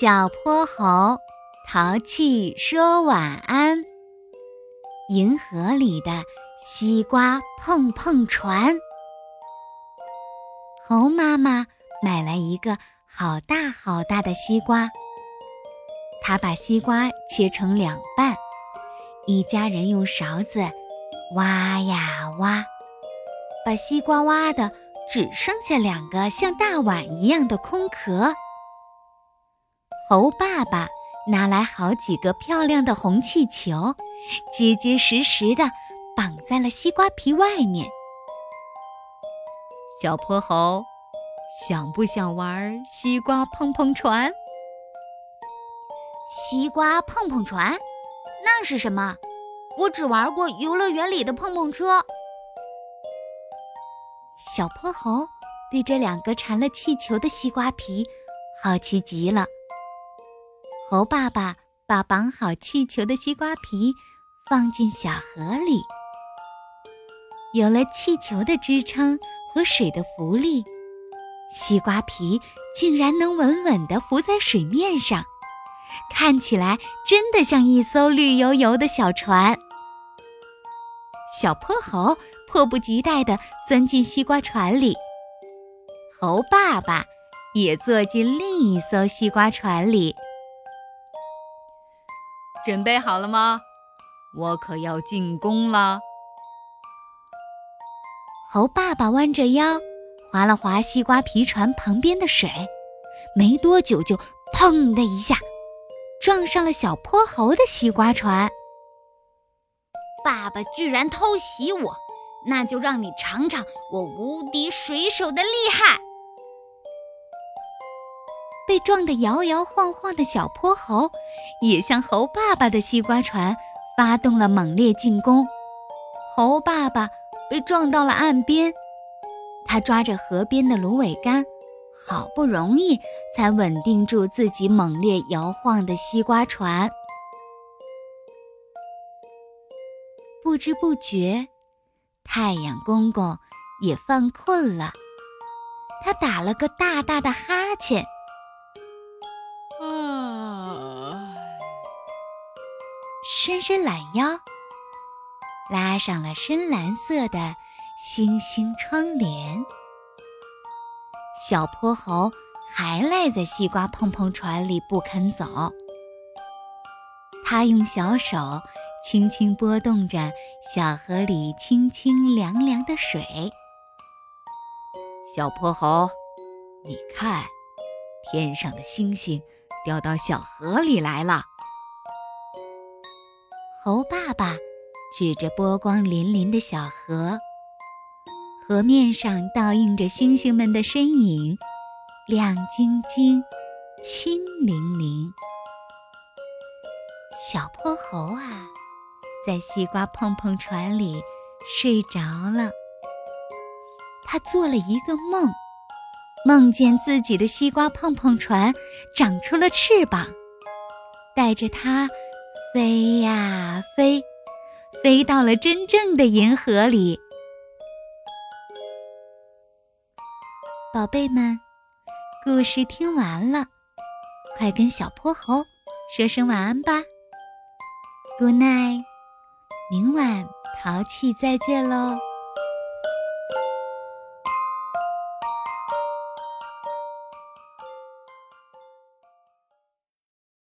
小泼猴淘气说晚安。银河里的西瓜碰碰船。猴妈妈买来一个好大好大的西瓜，她把西瓜切成两半，一家人用勺子挖呀挖，把西瓜挖的只剩下两个像大碗一样的空壳。猴爸爸拿来好几个漂亮的红气球，结结实实的绑在了西瓜皮外面。小泼猴，想不想玩西瓜碰碰船？西瓜碰碰船，那是什么？我只玩过游乐园里的碰碰车。小泼猴对这两个缠了气球的西瓜皮好奇极了。猴爸爸把绑好气球的西瓜皮放进小河里，有了气球的支撑和水的浮力，西瓜皮竟然能稳稳地浮在水面上，看起来真的像一艘绿油油的小船。小泼猴迫不及待地钻进西瓜船里，猴爸爸也坐进另一艘西瓜船里。准备好了吗？我可要进宫了！猴爸爸弯着腰，划了划西瓜皮船旁边的水，没多久就“砰”的一下，撞上了小泼猴的西瓜船。爸爸居然偷袭我，那就让你尝尝我无敌水手的厉害！被撞得摇摇晃晃的小泼猴。也向猴爸爸的西瓜船发动了猛烈进攻，猴爸爸被撞到了岸边，他抓着河边的芦苇杆，好不容易才稳定住自己猛烈摇晃的西瓜船。不知不觉，太阳公公也犯困了，他打了个大大的哈欠。伸伸懒腰，拉上了深蓝色的星星窗帘。小泼猴还赖在西瓜碰碰船里不肯走。他用小手轻轻拨动着小河里清清凉凉的水。小泼猴，你看，天上的星星掉到小河里来了。猴爸爸指着波光粼粼的小河，河面上倒映着星星们的身影，亮晶晶，清灵灵。小泼猴啊，在西瓜碰碰船里睡着了。他做了一个梦，梦见自己的西瓜碰碰船长出了翅膀，带着他。飞呀飞，飞到了真正的银河里。宝贝们，故事听完了，快跟小泼猴说声晚安吧。Good night，明晚淘气再见喽。